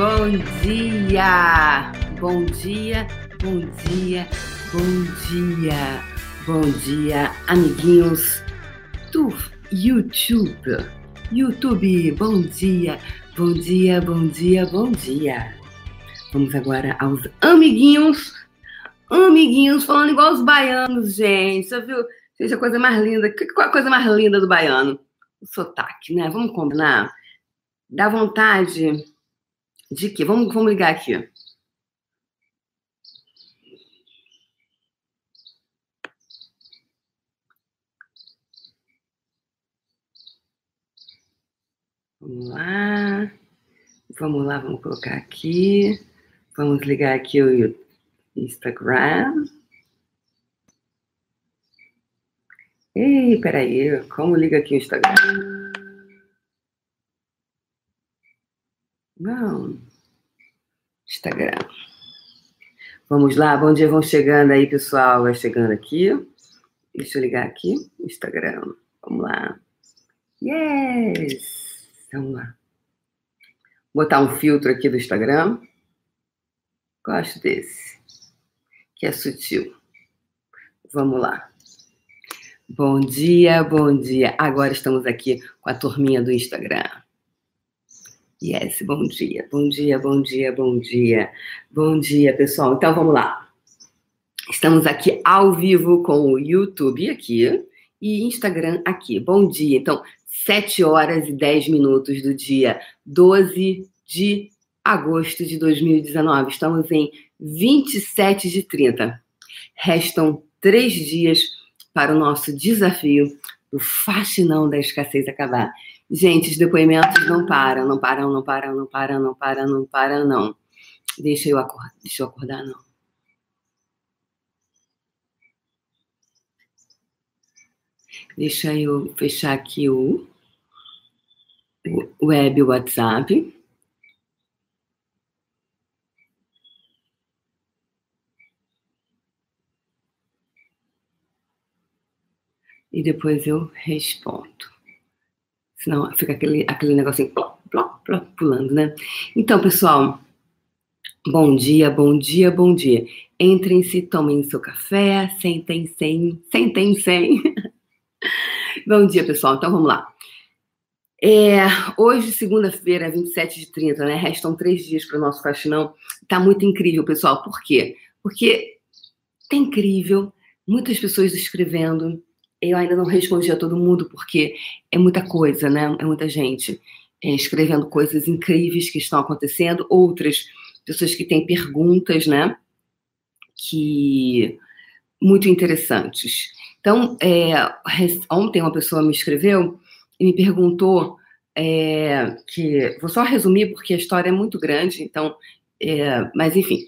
Bom dia! Bom dia, bom dia, bom dia, bom dia, amiguinhos do YouTube. YouTube, bom dia, bom dia, bom dia, bom dia. Vamos agora aos amiguinhos. Amiguinhos, falando igual os baianos, gente. Você viu? Gente, a coisa mais linda. Qual a coisa mais linda do baiano? O sotaque, né? Vamos combinar? Dá vontade de quê? Vamos, vamos ligar aqui. Vamos lá. Vamos lá, vamos colocar aqui. Vamos ligar aqui o Instagram. Ei, peraí, como liga aqui o Instagram? Não. Instagram. Vamos lá, bom dia, vão chegando aí, pessoal. Vai chegando aqui. Deixa eu ligar aqui. Instagram. Vamos lá. Yes! Vamos lá. Vou botar um filtro aqui do Instagram. Gosto desse. Que é sutil. Vamos lá. Bom dia, bom dia. Agora estamos aqui com a turminha do Instagram. Yes, bom dia, bom dia, bom dia, bom dia. Bom dia, pessoal. Então vamos lá. Estamos aqui ao vivo com o YouTube aqui e Instagram aqui. Bom dia. Então, 7 horas e 10 minutos do dia 12 de agosto de 2019. Estamos em 27 de 30. Restam três dias para o nosso desafio do faxinão da escassez acabar. Gente, os depoimentos não param, não param, não param, não param, não param, não param, não. Deixa eu acordar, deixa eu acordar, não. Deixa eu fechar aqui o, o web WhatsApp. E depois eu respondo. Senão fica aquele, aquele negocinho plop, plop, plop, pulando, né? Então, pessoal, bom dia, bom dia, bom dia. Entrem-se, tomem seu café, sentem sem, sentem sem. bom dia, pessoal. Então, vamos lá. É, hoje, segunda-feira, 27 de 30, né? Restam três dias para o nosso faxinão. Tá muito incrível, pessoal. Por quê? Porque tá incrível, muitas pessoas escrevendo, eu ainda não respondi a todo mundo, porque é muita coisa, né? É muita gente é, escrevendo coisas incríveis que estão acontecendo, outras pessoas que têm perguntas, né? Que muito interessantes. Então, é, ontem uma pessoa me escreveu e me perguntou é, que vou só resumir porque a história é muito grande, então, é, mas enfim,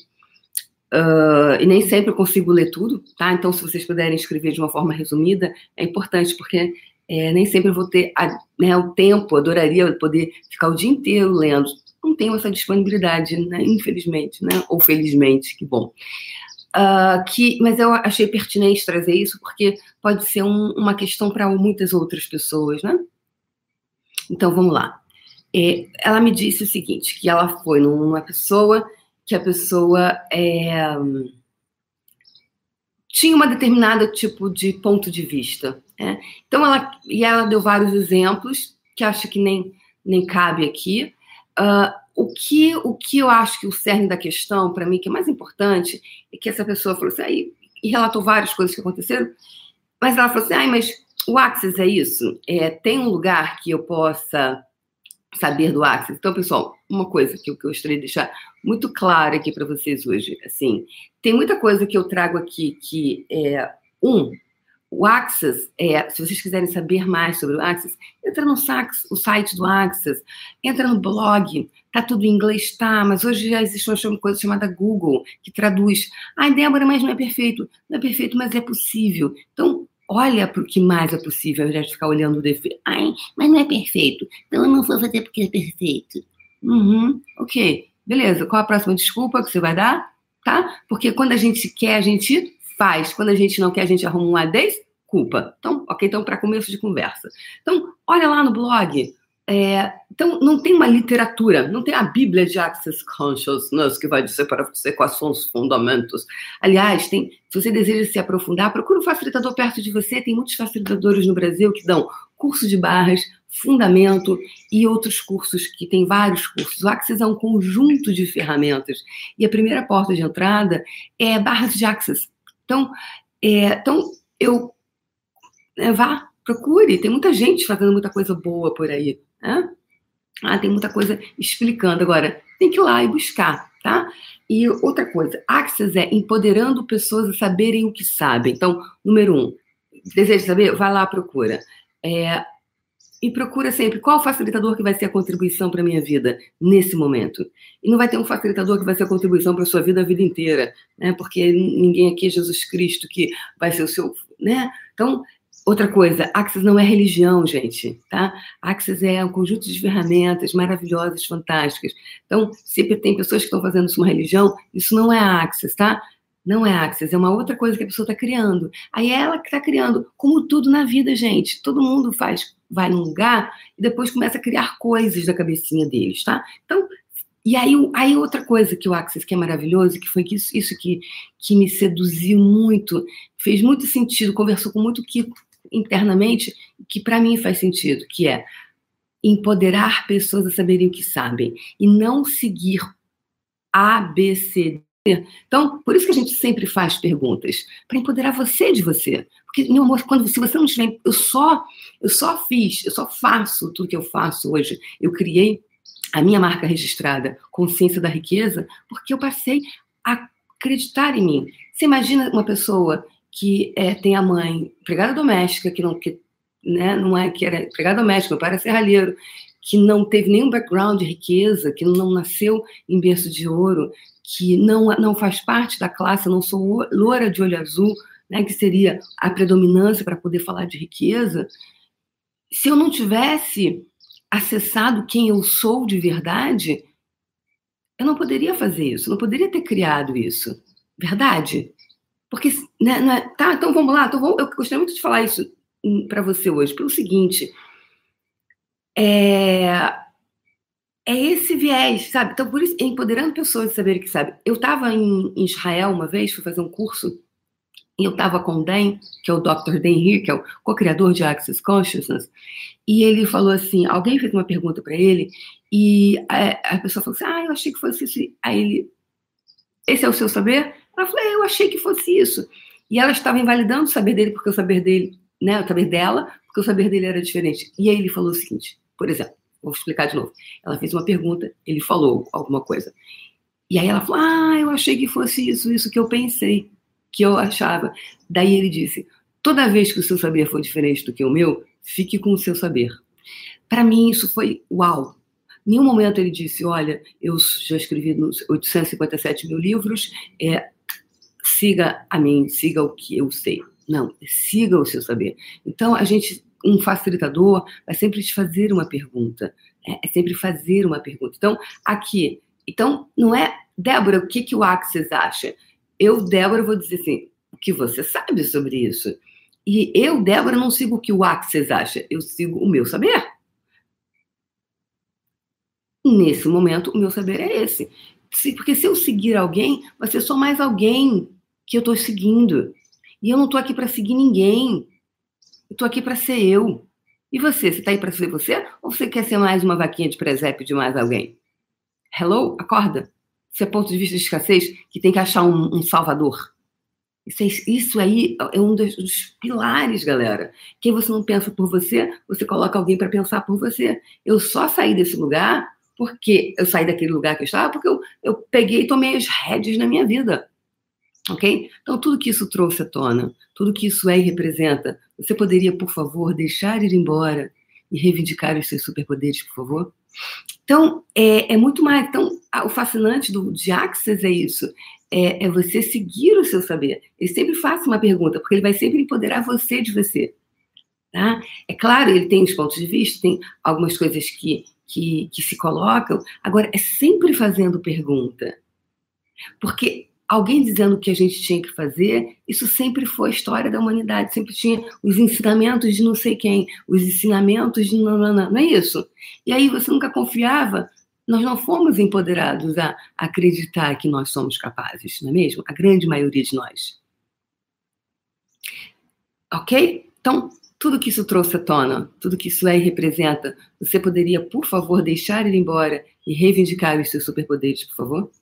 Uh, e nem sempre eu consigo ler tudo, tá? Então, se vocês puderem escrever de uma forma resumida, é importante, porque é, nem sempre eu vou ter a, né, o tempo, adoraria poder ficar o dia inteiro lendo. Não tenho essa disponibilidade, né? Infelizmente, né? Ou felizmente, que bom. Uh, que, mas eu achei pertinente trazer isso, porque pode ser um, uma questão para muitas outras pessoas, né? Então, vamos lá. É, ela me disse o seguinte, que ela foi numa pessoa que a pessoa é, tinha uma determinada tipo de ponto de vista. Né? Então ela e ela deu vários exemplos que acho que nem nem cabe aqui. Uh, o que o que eu acho que o cerne da questão para mim que é mais importante é que essa pessoa falou assim aí e relatou várias coisas que aconteceram, mas ela falou assim, ai, mas o Axis é isso? É, tem um lugar que eu possa saber do Axis? Então, pessoal, uma coisa que eu gostaria de deixar muito clara aqui para vocês hoje. Assim, tem muita coisa que eu trago aqui que é um. O Axis, é, se vocês quiserem saber mais sobre o Axis, entra no sax, o site do Axis, entra no blog, tá tudo em inglês, tá, mas hoje já existe uma coisa chamada Google, que traduz. Ai, Débora, mas não é perfeito. Não é perfeito, mas é possível. Então, olha para o que mais é possível, ao invés de ficar olhando o defeito. Ai, mas não é perfeito. Então eu não vou fazer porque é perfeito. Uhum, ok. Beleza, qual a próxima desculpa que você vai dar? Tá? Porque quando a gente quer, a gente faz. Quando a gente não quer, a gente arruma uma desculpa. Então, ok, então para começo de conversa. Então, olha lá no blog. É, então, não tem uma literatura, não tem a Bíblia de Access Consciousness que vai dizer para você quais são os fundamentos. Aliás, tem, se você deseja se aprofundar, procure um facilitador perto de você. Tem muitos facilitadores no Brasil que dão curso de barras, fundamento e outros cursos, que tem vários cursos. O Access é um conjunto de ferramentas. E a primeira porta de entrada é barras de Access. Então, é, então eu é, vá, procure. Tem muita gente fazendo muita coisa boa por aí. Né? Ah, tem muita coisa explicando. Agora, tem que ir lá e buscar, tá? E outra coisa, Access é empoderando pessoas a saberem o que sabem. Então, número um, deseja saber? Vai lá, procura. É, e procura sempre qual facilitador que vai ser a contribuição para a minha vida nesse momento. E não vai ter um facilitador que vai ser a contribuição para a sua vida a vida inteira, né? Porque ninguém aqui é Jesus Cristo que vai ser o seu, né? Então, Outra coisa, Axis não é religião, gente, tá? Axis é um conjunto de ferramentas maravilhosas, fantásticas. Então, se tem pessoas que estão fazendo isso uma religião, isso não é Axis, tá? Não é Axis, é uma outra coisa que a pessoa está criando. Aí é ela que está criando, como tudo na vida, gente. Todo mundo faz, vai num lugar e depois começa a criar coisas da cabecinha deles, tá? Então, e aí, aí outra coisa que o Axis que é maravilhoso, que foi isso, isso que, que me seduziu muito, fez muito sentido, conversou com muito Kiko, internamente que para mim faz sentido, que é empoderar pessoas a saberem o que sabem e não seguir A, B, C, D. Então, por isso que a gente sempre faz perguntas, para empoderar você de você. Porque, meu amor, quando, se você não tiver. Eu só, eu só fiz, eu só faço tudo que eu faço hoje. Eu criei a minha marca registrada, Consciência da Riqueza, porque eu passei a acreditar em mim. Você imagina uma pessoa que é, tem a mãe empregada doméstica, que não, que, né, não é que era empregada doméstica, meu pai era serralheiro, que não teve nenhum background de riqueza, que não nasceu em berço de ouro, que não, não faz parte da classe, não sou loura de olho azul, né, que seria a predominância para poder falar de riqueza. Se eu não tivesse acessado quem eu sou de verdade, eu não poderia fazer isso, não poderia ter criado isso. Verdade? Porque, né, né, tá, então vamos lá, então eu gostaria muito de falar isso para você hoje, pelo seguinte, é, é esse viés, sabe? Então, por isso, empoderando pessoas a saberem que sabe. Eu estava em, Israel uma vez, fui fazer um curso, e eu estava com o Dan, que é o Dr. Dan Heer, que é o co-criador de Access Consciousness, e ele falou assim, alguém fez uma pergunta para ele, e a, a, pessoa falou assim, ah, eu achei que fosse isso. Aí ele, esse é o seu saber? Ela falou, é, eu achei que fosse isso. E ela estava invalidando o saber dele, porque o saber dele, né, o saber dela, porque o saber dele era diferente. E aí ele falou o seguinte, por exemplo, vou explicar de novo. Ela fez uma pergunta, ele falou alguma coisa. E aí ela falou, ah, eu achei que fosse isso, isso que eu pensei, que eu achava. Daí ele disse, toda vez que o seu saber for diferente do que o meu, fique com o seu saber. Para mim, isso foi uau, nenhum momento ele disse: Olha, eu já escrevi 857 mil livros, é, siga a mim, siga o que eu sei. Não, siga o seu saber. Então, a gente, um facilitador, vai sempre te fazer uma pergunta. É, é sempre fazer uma pergunta. Então, aqui, então, não é, Débora, o que, que o Axis acha? Eu, Débora, vou dizer assim: o que você sabe sobre isso? E eu, Débora, não sigo o que o Axis acha, eu sigo o meu saber. Nesse momento, o meu saber é esse. Porque se eu seguir alguém, vai ser só mais alguém que eu estou seguindo. E eu não estou aqui para seguir ninguém. Eu estou aqui para ser eu. E você? Você está aí para ser você? Ou você quer ser mais uma vaquinha de presépio de mais alguém? Hello? Acorda. Isso é ponto de vista de escassez que tem que achar um, um salvador. Isso, é, isso, aí é um dos, dos, pilares, galera. Quem você não pensa por você, você coloca alguém para pensar por você. Eu só saí desse lugar porque eu saí daquele lugar que eu estava, porque eu, eu peguei e tomei as rédeas na minha vida. Ok? Então, tudo que isso trouxe à tona, tudo que isso é e representa, você poderia, por favor, deixar ir embora e reivindicar os seus superpoderes, por favor? Então, é, é muito mais. Então, o fascinante do, de Axis é isso: é, é você seguir o seu saber. Ele sempre faz uma pergunta, porque ele vai sempre empoderar você de você. Tá? É claro, ele tem os pontos de vista, tem algumas coisas que, que, que se colocam, agora é sempre fazendo pergunta. Porque alguém dizendo o que a gente tinha que fazer, isso sempre foi a história da humanidade, sempre tinha os ensinamentos de não sei quem, os ensinamentos de não, não, não, não é isso? E aí você nunca confiava, nós não fomos empoderados a acreditar que nós somos capazes, não é mesmo? A grande maioria de nós. Ok? Então, tudo que isso trouxe à tona, tudo que isso é e representa, você poderia, por favor, deixar ele embora e reivindicar os seus superpoderes, por favor?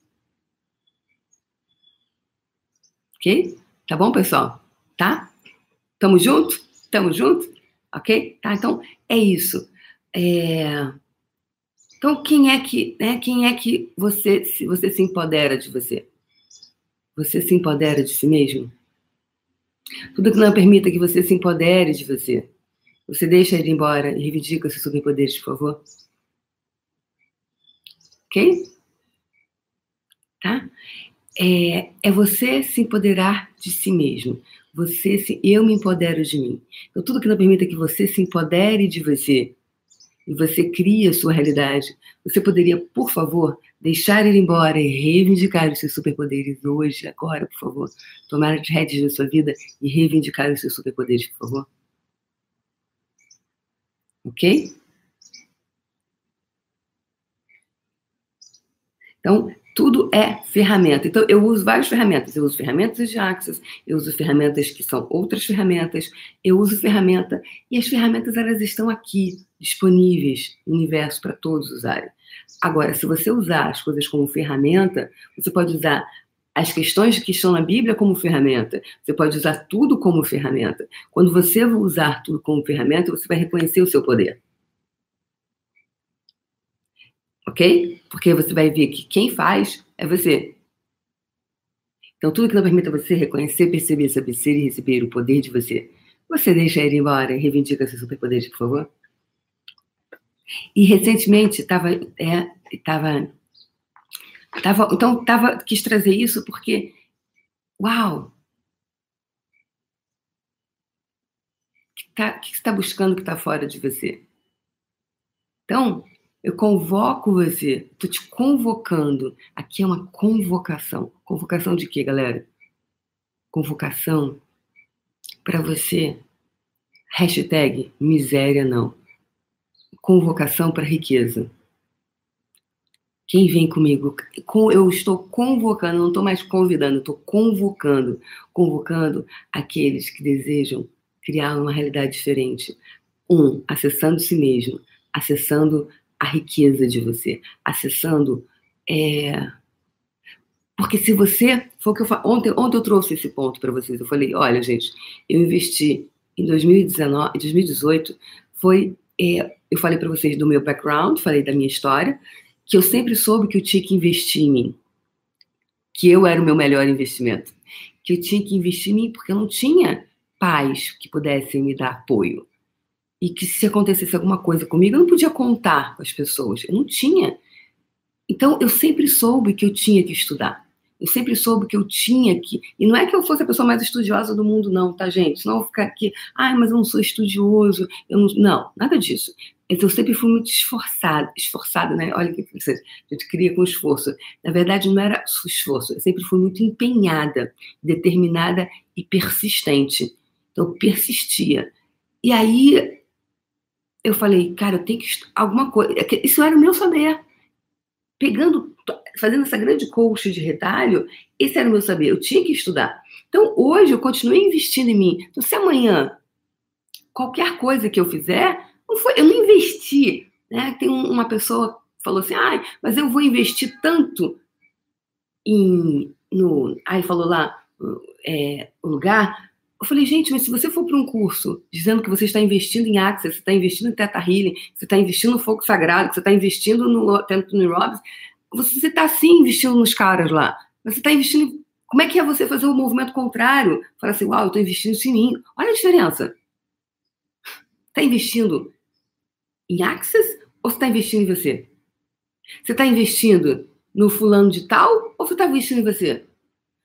Ok? Tá bom, pessoal? Tá? Tamo junto? Tamo junto? Ok? Tá, então é isso. É... Então, quem é que, né, quem é que você, se você se empodera de você? Você se empodera de si mesmo? Tudo que não permita que você se empodere de você. Você deixa ele embora e reivindica seus superpoderes, por favor. Ok? Tá? É, é você se empoderar de si mesmo. Você se, eu me empodero de mim. Então, tudo que não permita que você se empodere de você e você cria a sua realidade, você poderia, por favor, deixar ele embora e reivindicar os seus superpoderes hoje, agora, por favor. Tomar as rédeas da sua vida e reivindicar os seus superpoderes, por favor. Ok? Então, tudo é ferramenta. Então, eu uso várias ferramentas. Eu uso ferramentas de Axis, eu uso ferramentas que são outras ferramentas, eu uso ferramenta, e as ferramentas elas estão aqui, disponíveis no universo para todos usarem. Agora, se você usar as coisas como ferramenta, você pode usar as questões que estão na Bíblia como ferramenta. Você pode usar tudo como ferramenta. Quando você usar tudo como ferramenta, você vai reconhecer o seu poder. Ok? Porque você vai ver que quem faz é você. Então, tudo que não permita você reconhecer, perceber, saber ser e receber o poder de você, você deixa ele embora e reivindica seus superpoderes, por favor? E recentemente estava. É, tava, tava, então, tava, quis trazer isso porque. Uau! O que, tá, que você está buscando que está fora de você? Então, eu convoco você, estou te convocando. Aqui é uma convocação. Convocação de quê, galera? Convocação para você. Hashtag miséria não. Convocação para riqueza. Quem vem comigo? Eu estou convocando, não estou mais convidando, estou convocando. Convocando aqueles que desejam criar uma realidade diferente. Um, acessando si mesmo, acessando a riqueza de você, acessando. É... Porque se você. Foi que eu fa... ontem, ontem eu trouxe esse ponto para vocês. Eu falei: olha, gente, eu investi em 2019, 2018, foi. É... eu falei para vocês do meu background, falei da minha história, que eu sempre soube que eu tinha que investir em mim, que eu era o meu melhor investimento, que eu tinha que investir em mim porque eu não tinha pais que pudessem me dar apoio e que se acontecesse alguma coisa comigo, eu não podia contar com as pessoas, eu não tinha. Então, eu sempre soube que eu tinha que estudar. Eu sempre soube que eu tinha que. E não é que eu fosse a pessoa mais estudiosa do mundo, não, tá, gente? Senão eu vou ficar aqui, ai, mas eu não sou estudioso. Eu não... não, nada disso. Então, eu sempre fui muito esforçada, esforçada, né? Olha que a gente cria com esforço. Na verdade, não era esforço, eu sempre fui muito empenhada, determinada e persistente. Então, eu persistia. E aí, eu falei, cara, eu tenho que alguma coisa. É isso era o meu saber. Pegando, fazendo essa grande coach de retalho, esse era o meu saber. Eu tinha que estudar. Então, hoje, eu continuei investindo em mim. Então, se amanhã, qualquer coisa que eu fizer, não foi, eu não investi. Né? Tem uma pessoa que falou assim, ah, mas eu vou investir tanto em. No, aí falou lá é, lugar, eu falei, gente, mas se você for para um curso dizendo que você está investindo em Access, você está investindo em Teta Healing, você está investindo no fogo sagrado, você está investindo no Anthony Robbins, você está sim investindo nos caras lá. Você está investindo. Como é que é você fazer o movimento contrário? Falar assim, uau, eu estou investindo em mim. Olha a diferença. Está investindo em Access ou você está investindo em você? Você está investindo no fulano de tal ou você está investindo em você?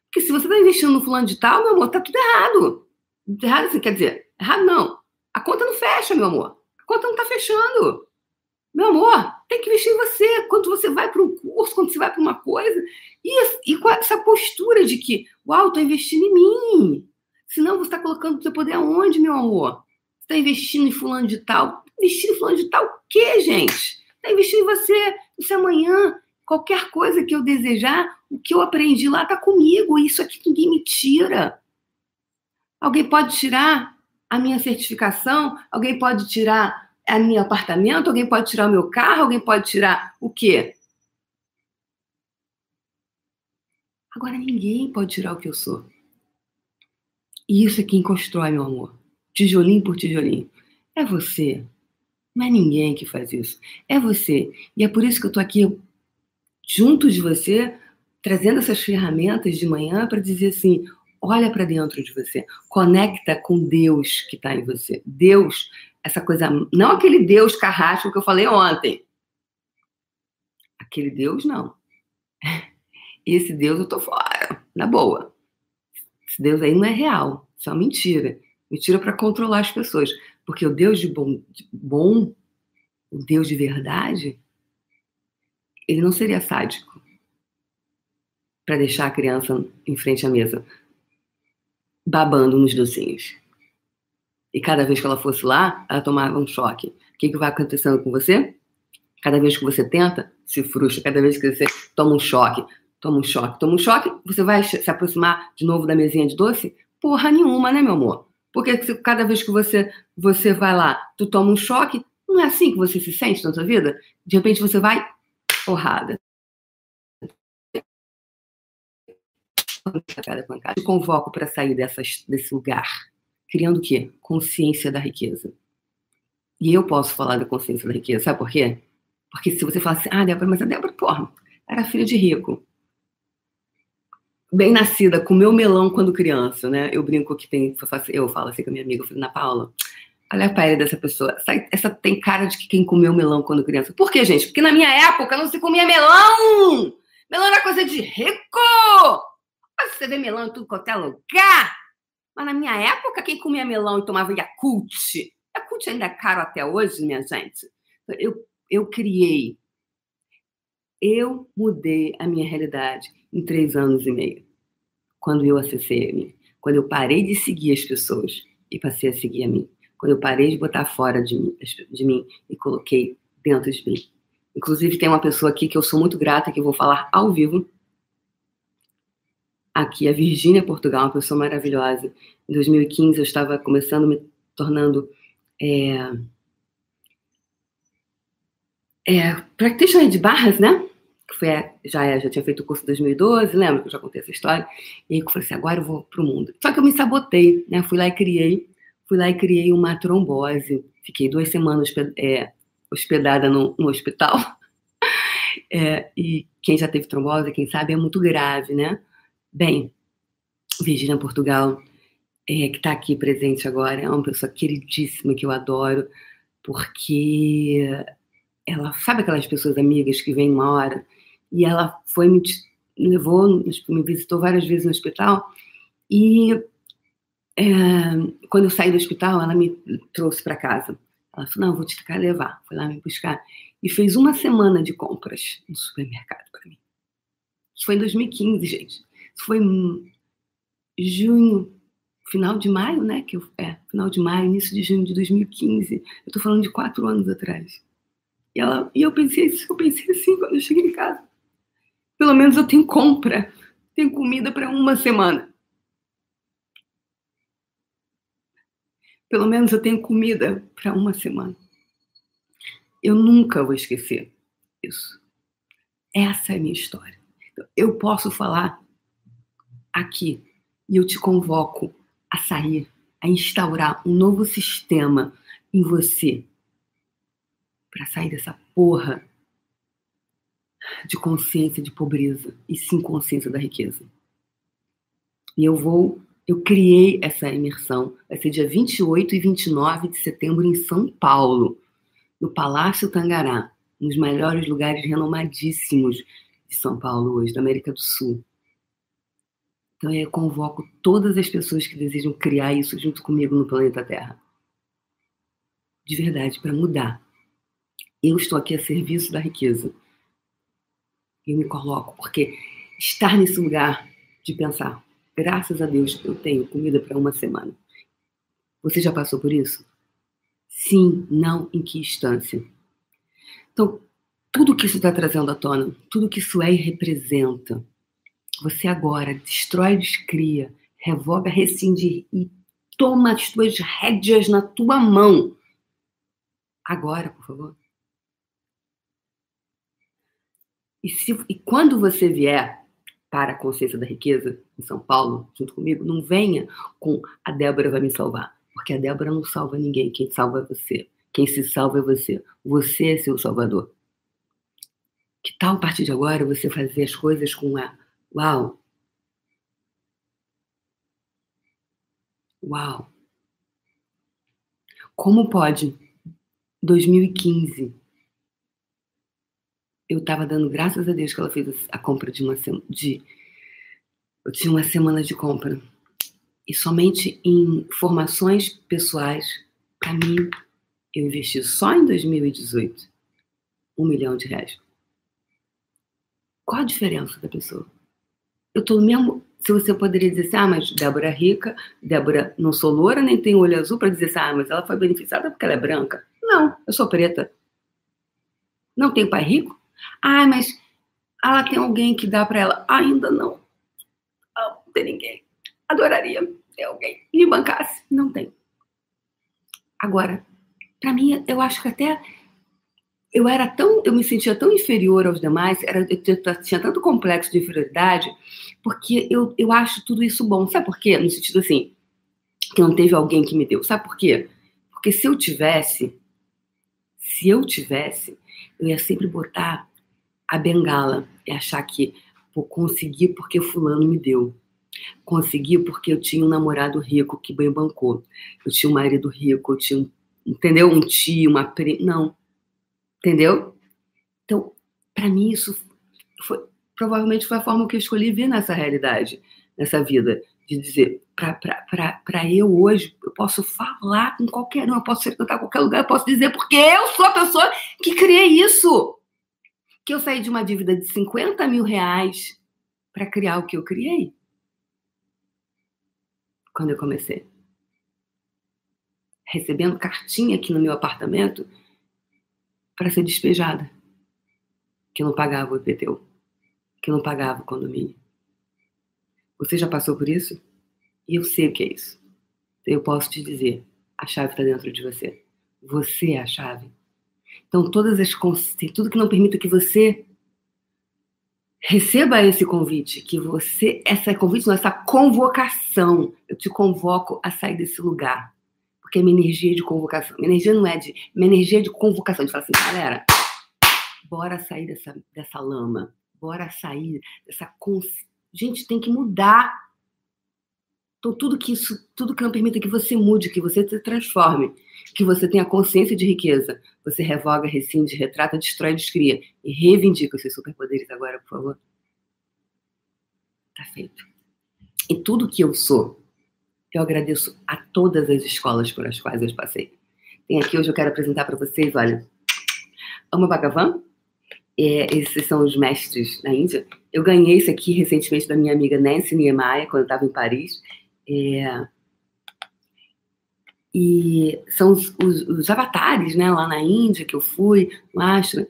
Porque se você está investindo no fulano de tal, meu amor, está tudo errado. Errado assim, quer dizer, errado não. A conta não fecha, meu amor. A conta não está fechando. Meu amor, tem que investir em você. Quando você vai para um curso, quando você vai para uma coisa, e, e com essa postura de que, uau, estou investindo em mim. Senão você está colocando o seu poder aonde, meu amor? Você está investindo em fulano de tal? Investindo em fulano de tal o quê, gente? Está investindo em você. Se amanhã, qualquer coisa que eu desejar, o que eu aprendi lá está comigo. Isso aqui ninguém me tira. Alguém pode tirar a minha certificação? Alguém pode tirar a meu apartamento? Alguém pode tirar o meu carro? Alguém pode tirar o quê? Agora ninguém pode tirar o que eu sou. E isso é quem constrói, meu amor. Tijolinho por tijolinho. É você. Não é ninguém que faz isso. É você. E é por isso que eu tô aqui junto de você, trazendo essas ferramentas de manhã para dizer assim: olha para dentro de você, conecta com Deus que está em você. Deus, essa coisa, não aquele Deus carrasco que eu falei ontem. Aquele Deus, não. Esse Deus eu tô fora, na boa. Esse Deus aí não é real, isso é mentira. Mentira para controlar as pessoas. Porque o Deus de bom, de bom, o Deus de verdade, ele não seria sádico para deixar a criança em frente à mesa, babando nos docinhos. E cada vez que ela fosse lá, ela tomava um choque. O que, que vai acontecendo com você? Cada vez que você tenta, se frustra. Cada vez que você toma um choque, toma um choque, toma um choque, você vai se aproximar de novo da mesinha de doce? Porra nenhuma, né, meu amor? Porque cada vez que você, você vai lá, tu toma um choque, não é assim que você se sente na sua vida? De repente você vai, porrada. Pancada, pancada. Te convoco para sair dessas, desse lugar, criando o quê? Consciência da riqueza. E eu posso falar da consciência da riqueza, sabe por quê? Porque se você falar assim, ah, Débora, mas a Débora, porra, era filha de rico. Bem nascida, comeu melão quando criança, né? Eu brinco que tem, eu falo assim com a minha amiga, na Paula, olha a pele dessa pessoa. Essa, essa, tem cara de que quem comeu melão quando criança. Por quê, gente? Porque na minha época não se comia melão! Melão era coisa de rico! Você vê melão em tudo quanto é lugar! Mas na minha época, quem comia melão e tomava Yakult? Yakult ainda é caro até hoje, minha gente. Eu, eu criei eu mudei a minha realidade em três anos e meio, quando eu acessei a mim. Quando eu parei de seguir as pessoas e passei a seguir a mim. Quando eu parei de botar fora de mim, de mim e coloquei dentro de mim. Inclusive, tem uma pessoa aqui que eu sou muito grata, que eu vou falar ao vivo. Aqui, a Virgínia Portugal, uma pessoa maravilhosa. Em 2015, eu estava começando, me tornando é, é, practitioner de barras, né? Foi, já, já tinha feito o curso em 2012, lembra que eu já contei essa história? E aí eu falei assim, agora eu vou pro mundo. Só que eu me sabotei, né? Fui lá e criei, fui lá e criei uma trombose. Fiquei duas semanas é, hospedada no, no hospital. É, e quem já teve trombose, quem sabe, é muito grave, né? Bem, Virginia Portugal, é, que está aqui presente agora, é uma pessoa queridíssima que eu adoro, porque ela sabe aquelas pessoas amigas que vêm uma hora e ela foi me levou me visitou várias vezes no hospital e é, quando eu saí do hospital ela me trouxe para casa. Ela falou não vou te ficar levar. Foi lá me buscar e fez uma semana de compras no supermercado para mim. Isso foi em 2015 gente foi junho final de maio né que eu, é final de maio início de junho de 2015 eu tô falando de quatro anos atrás e, ela, e eu pensei eu pensei assim quando eu cheguei em casa. Pelo menos eu tenho compra, tenho comida para uma semana. Pelo menos eu tenho comida para uma semana. Eu nunca vou esquecer isso. Essa é a minha história. Eu posso falar aqui e eu te convoco a sair, a instaurar um novo sistema em você para sair dessa porra de consciência de pobreza e sim consciência da riqueza. E eu vou, eu criei essa imersão, vai ser dia 28 e 29 de setembro em São Paulo, no Palácio Tangará, um dos melhores lugares renomadíssimos de São Paulo hoje, da América do Sul. Então eu convoco todas as pessoas que desejam criar isso junto comigo no planeta Terra. De verdade, para mudar eu estou aqui a serviço da riqueza. Eu me coloco, porque estar nesse lugar de pensar, graças a Deus eu tenho comida para uma semana. Você já passou por isso? Sim, não, em que instância? Então, tudo que isso está trazendo à tona, tudo que isso é e representa, você agora destrói, descria, revoga, rescinde e toma as tuas rédeas na tua mão. Agora, por favor. E, se, e quando você vier para a consciência da riqueza em São Paulo, junto comigo, não venha com a Débora vai me salvar. Porque a Débora não salva ninguém. Quem salva é você. Quem se salva é você. Você é seu salvador. Que tal, a partir de agora, você fazer as coisas com a Uau! Uau! Como pode? 2015 eu estava dando graças a Deus que ela fez a compra de uma semana de eu tinha uma semana de compra. E somente em formações pessoais para mim eu investi só em 2018 um milhão de reais. Qual a diferença da pessoa eu no mesmo. Se você poderia dizer assim, ah, mas Débora é rica, Débora não sou loura, nem tem olho azul para dizer assim, ah, mas ela foi beneficiada porque ela é branca. Não, eu sou preta. Não tem pai rico? Ah, mas ela tem alguém que dá para ela. Ainda não. Ah, não tem ninguém. Adoraria ter alguém que me bancasse. Não tem. Agora, para mim, eu acho que até eu era tão, eu me sentia tão inferior aos demais, era, eu tinha tanto complexo de inferioridade, porque eu, eu acho tudo isso bom. Sabe por quê? No sentido assim, que não teve alguém que me deu. Sabe por quê? Porque se eu tivesse, se eu tivesse, eu ia sempre botar a bengala e achar que vou conseguir porque fulano me deu. Consegui porque eu tinha um namorado rico que bem bancou. Eu tinha um marido rico, eu tinha entendeu? Um tio, uma prima. Não. Entendeu? Então, para mim, isso foi, provavelmente foi a forma que eu escolhi ver nessa realidade, nessa vida. De dizer, para eu hoje, eu posso falar com qualquer um, eu posso frequentar qualquer lugar, eu posso dizer, porque eu sou a pessoa que criei isso. Que eu saí de uma dívida de 50 mil reais para criar o que eu criei. Quando eu comecei. Recebendo cartinha aqui no meu apartamento para ser despejada, que não pagava o IPTU, que não pagava o condomínio. Você já passou por isso? E eu sei o que é isso. Eu posso te dizer, a chave está dentro de você. Você é a chave. Então, todas as tudo que não permita que você receba esse convite, que você, essa convite, não, essa convocação, eu te convoco a sair desse lugar porque é minha energia de convocação. Minha energia não é de. Minha energia é de convocação. De falar assim, galera, bora sair dessa, dessa lama. Bora sair dessa. Consci... Gente, tem que mudar. Então, tudo que isso, tudo que não permita que você mude, que você se transforme, que você tenha consciência de riqueza, você revoga, rescinde, retrata, destrói, descria e reivindica os seus superpoderes agora, por favor. Tá feito. E tudo que eu sou, eu agradeço a todas as escolas por as quais eu passei. Tem aqui hoje eu quero apresentar para vocês, olha, Ama Bhagavan, é, esses são os mestres na Índia. Eu ganhei isso aqui recentemente da minha amiga Nancy Niemeyer, quando eu estava em Paris. É, e são os, os, os, avatares, né, lá na Índia que eu fui, no Ashram,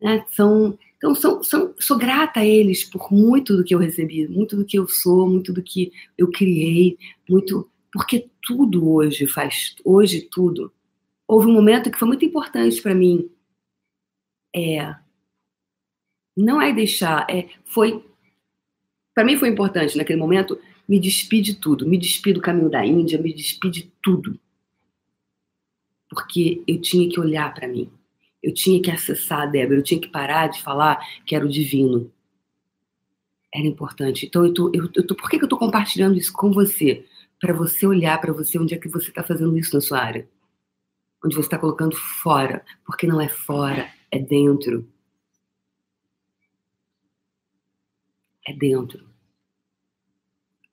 né, são então, sou, sou, sou grata a eles por muito do que eu recebi, muito do que eu sou, muito do que eu criei, muito. Porque tudo hoje faz. Hoje, tudo. Houve um momento que foi muito importante para mim. É. Não é deixar. É, foi. Para mim foi importante naquele momento me despedir de tudo. Me despedir do caminho da Índia, me despedir de tudo. Porque eu tinha que olhar para mim. Eu tinha que acessar a Débora, eu tinha que parar de falar que era o divino. Era importante. Então, eu tô, eu, eu tô, por que, que eu estou compartilhando isso com você? Para você olhar para você onde é que você está fazendo isso na sua área. Onde você está colocando fora. Porque não é fora, é dentro. É dentro.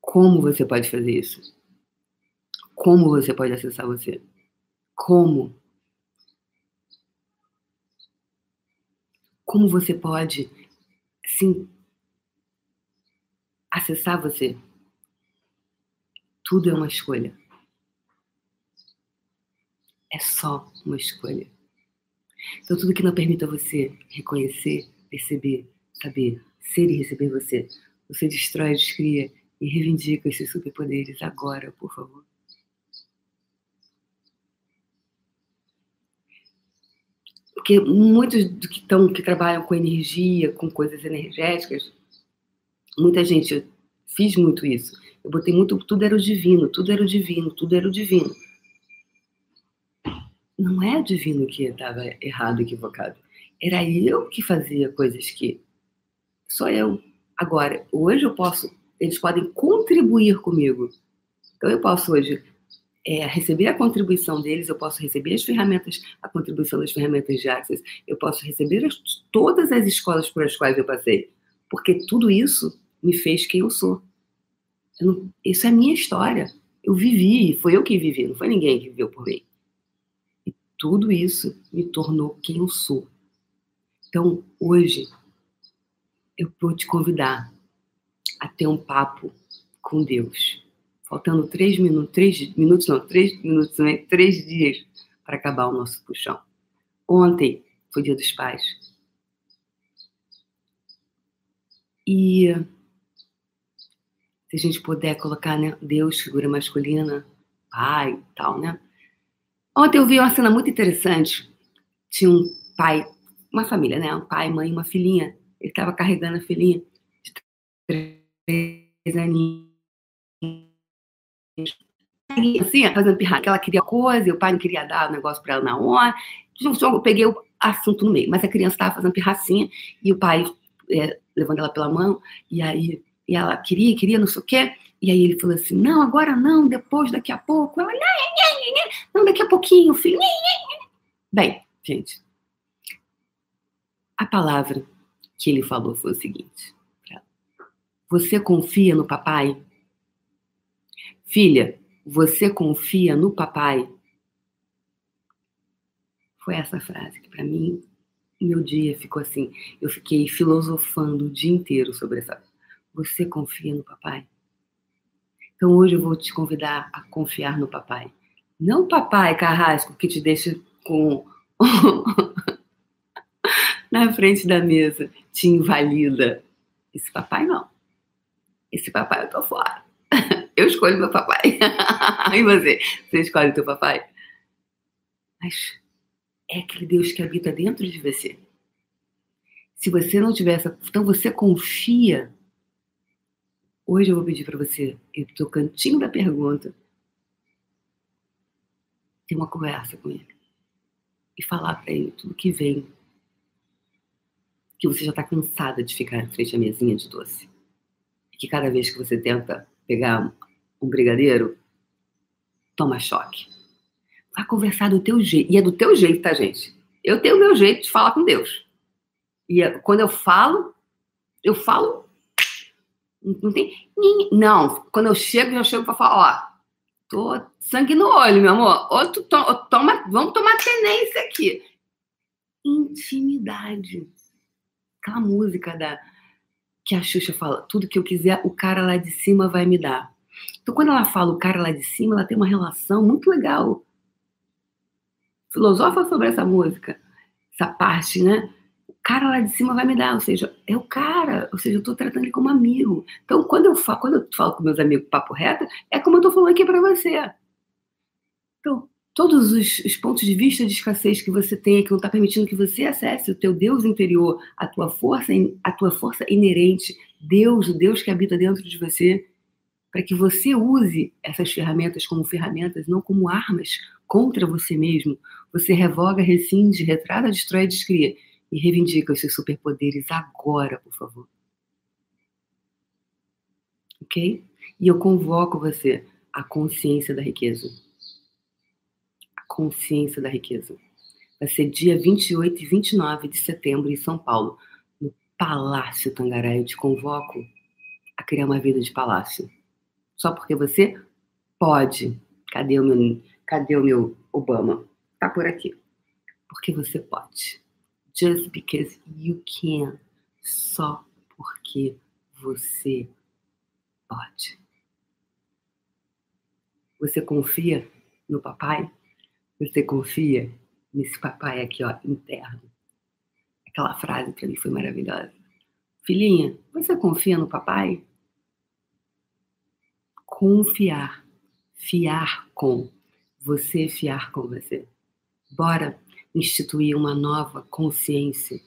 Como você pode fazer isso? Como você pode acessar você? Como? Como você pode Sim. Acessar você. Tudo é uma escolha. É só uma escolha. Então, tudo que não permita você reconhecer, perceber, saber, ser e receber você, você destrói, descria e reivindica esses superpoderes agora, por favor. Porque muitos do que estão que trabalham com energia, com coisas energéticas, muita gente eu fiz muito isso. Eu botei muito, tudo era o divino, tudo era o divino, tudo era o divino. Não é o divino que estava errado, equivocado. Era eu que fazia coisas que só eu. Agora, hoje eu posso, eles podem contribuir comigo. Então eu posso hoje é, receber a contribuição deles, eu posso receber as ferramentas, a contribuição das ferramentas de Access, eu posso receber as, todas as escolas por as quais eu passei, porque tudo isso me fez quem eu sou. Eu não, isso é a minha história. Eu vivi, foi eu que vivi, não foi ninguém que viveu por mim. E tudo isso me tornou quem eu sou. Então, hoje, eu vou te convidar a ter um papo com Deus faltando três minutos, três minutos não, três minutos, né? três dias para acabar o nosso puxão. Ontem foi dia dos pais. E se a gente puder colocar, né, Deus, figura masculina, pai e tal, né? Ontem eu vi uma cena muito interessante. Tinha um pai, uma família, né? Um pai, mãe, uma filhinha. Ele estava carregando a filhinha de três aninhos assim, fazendo pirraça, que ela queria coisa, e o pai não queria dar o negócio para ela na hora. Eu peguei o assunto no meio, mas a criança estava fazendo pirracinha e o pai é, levando ela pela mão, e aí e ela queria, queria, não sei o quê. E aí ele falou assim: não, agora não, depois, daqui a pouco. Ela, não, daqui a pouquinho, filho. Bem, gente, a palavra que ele falou foi o seguinte: você confia no papai? Filha, você confia no papai? Foi essa frase que para mim meu dia ficou assim. Eu fiquei filosofando o dia inteiro sobre essa. Você confia no papai? Então hoje eu vou te convidar a confiar no papai. Não papai carrasco que te deixa com na frente da mesa, te invalida. Esse papai não. Esse papai eu tô fora. Eu escolho meu papai. e você? Você escolhe teu papai? Mas é aquele Deus que habita dentro de você. Se você não tiver essa. Então você confia. Hoje eu vou pedir para você, ir pro cantinho da pergunta, ter uma conversa com ele. E falar para ele tudo que vem. Que você já está cansada de ficar em frente à mesinha de doce. E que cada vez que você tenta pegar um brigadeiro, toma choque. Vai conversar do teu jeito. E é do teu jeito, tá, gente? Eu tenho o meu jeito de falar com Deus. E é, quando eu falo, eu falo. Não tem. Não, quando eu chego, eu chego para falar: ó, tô sangue no olho, meu amor. Ou tu to, toma, vamos tomar tenência aqui. Intimidade. Aquela música da que a Xuxa fala: tudo que eu quiser, o cara lá de cima vai me dar. Então, quando ela fala o cara lá de cima, ela tem uma relação muito legal. Filosofa sobre essa música, essa parte, né? O cara lá de cima vai me dar, ou seja, é o cara, ou seja, eu estou tratando ele como amigo. Então, quando eu falo, quando eu falo com meus amigos papo reto, é como eu estou falando aqui para você. Então, todos os, os, pontos de vista de escassez que você tem, que não está permitindo que você acesse o teu Deus interior, a tua força, a tua força inerente, Deus, o Deus que habita dentro de você, para que você use essas ferramentas como ferramentas, não como armas contra você mesmo. Você revoga, rescinde, retrata, destrói, descria e reivindica os seus superpoderes agora, por favor. Ok? E eu convoco você à consciência da riqueza. A consciência da riqueza. Vai ser dia 28 e 29 de setembro em São Paulo, no Palácio Tangará. Eu te convoco a criar uma vida de palácio só porque você pode. Cadê o meu, cadê o meu Obama? Tá por aqui. Porque você pode. Just because you can. Só porque você pode. Você confia no papai? Você confia nesse papai aqui, ó, interno? Aquela frase para mim foi maravilhosa. Filhinha, você confia no papai? Confiar. Fiar com. Você fiar com você. Bora instituir uma nova consciência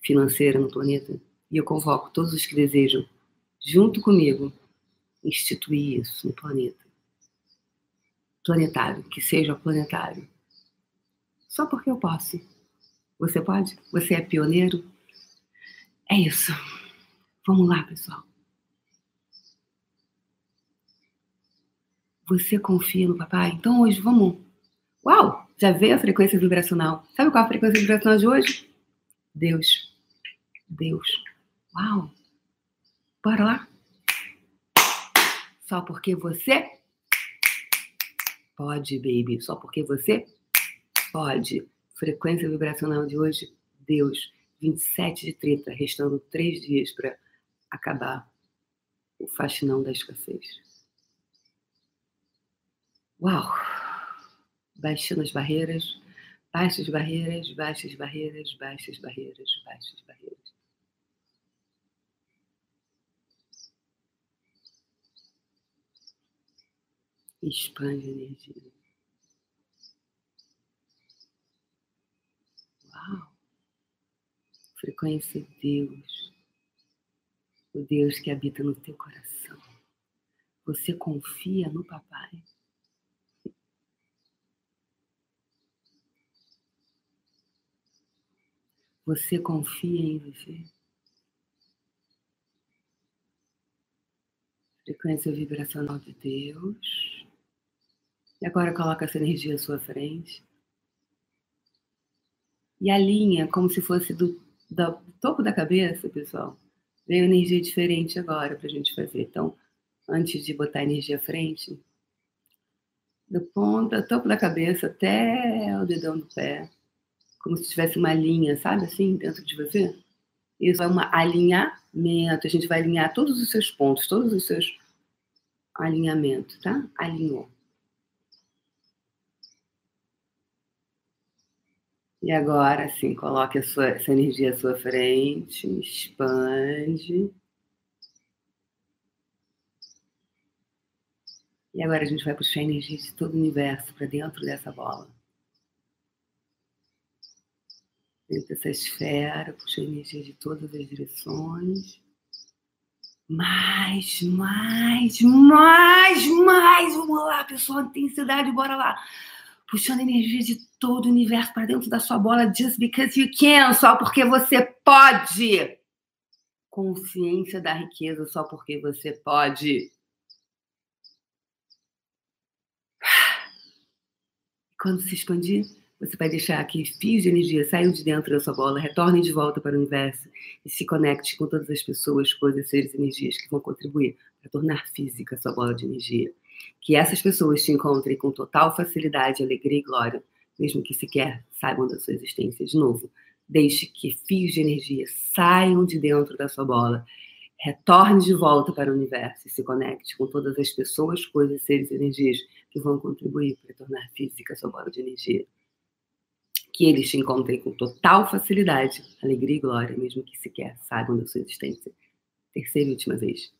financeira no planeta? E eu convoco todos os que desejam, junto comigo, instituir isso no planeta. Planetário, que seja planetário. Só porque eu posso. Você pode? Você é pioneiro? É isso. Vamos lá, pessoal. Você confia no papai? Então hoje vamos. Uau! Já veio a frequência vibracional. Sabe qual é a frequência vibracional de hoje? Deus. Deus. Uau! Bora lá? Só porque você pode, baby. Só porque você pode. Frequência vibracional de hoje, Deus. 27 de 30, restando três dias para acabar o faxinão da escassez. Uau! Baixando as barreiras, baixas barreiras, baixas barreiras, baixas barreiras, baixas barreiras. Expande a energia. Uau! Frequência Deus, o Deus que habita no teu coração. Você confia no papai? Você confia em você? Frequência vibracional de Deus. E agora coloca essa energia à sua frente. E alinha como se fosse do, do topo da cabeça, pessoal. Veio energia diferente agora para a gente fazer. Então, antes de botar a energia à frente, do ponta, topo da cabeça até o dedão do pé como se tivesse uma linha, sabe assim, dentro de você. Isso é um alinhamento. A gente vai alinhar todos os seus pontos, todos os seus alinhamentos, tá? Alinhou. E agora, sim, coloque a sua, essa energia à sua frente, expande. E agora a gente vai puxar a energia de todo o universo para dentro dessa bola. Dentro dessa esfera, puxa a energia de todas as direções. Mais, mais, mais, mais. Vamos lá, pessoal, intensidade, bora lá. Puxando energia de todo o universo para dentro da sua bola, just because you can, só porque você pode. Consciência da riqueza, só porque você pode. Quando se expandir, você vai deixar que fios de energia saiam de dentro da sua bola, retornem de volta para o universo e se conecte com todas as pessoas, coisas, seres, energias que vão contribuir para tornar física a sua bola de energia. Que essas pessoas te encontrem com total facilidade, alegria e glória, mesmo que sequer saibam da sua existência. De novo, deixe que fios de energia saiam de dentro da sua bola, retorne de volta para o universo e se conecte com todas as pessoas, coisas, seres energias que vão contribuir para tornar física a sua bola de energia que eles te encontrem com total facilidade, alegria e glória, mesmo que sequer saibam da sua existência. Terceira e última vez.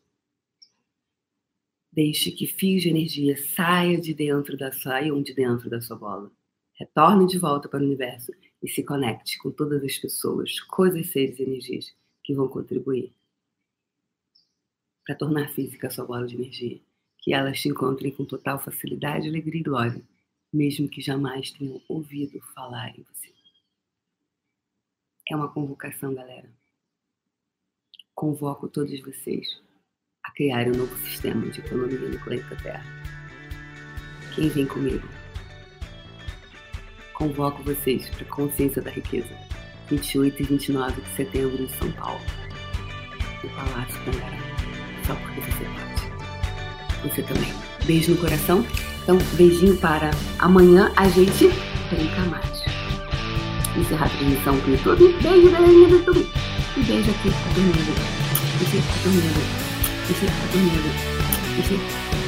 Deixe que fios de energia saiam de dentro da saiam de dentro da sua bola. Retorne de volta para o universo e se conecte com todas as pessoas, coisas, seres e energias que vão contribuir para tornar física a sua bola de energia. Que elas te encontrem com total facilidade, alegria e glória, mesmo que jamais tenham ouvido falar em você. É uma convocação, galera. Convoco todos vocês a criar um novo sistema de economia no planeta Terra. Quem vem comigo? Convoco vocês para a Consciência da Riqueza, 28 e 29 de setembro em São Paulo, no Palácio Tangará. Só porque você pode. Você também. Beijo no coração então, beijinho para amanhã a gente brincar mais. Encerrar a transmissão com o YouTube. Beijo, galerinha do YouTube. E beijo aqui, tá dormindo. Você tá dormindo. Você tá dormindo. Você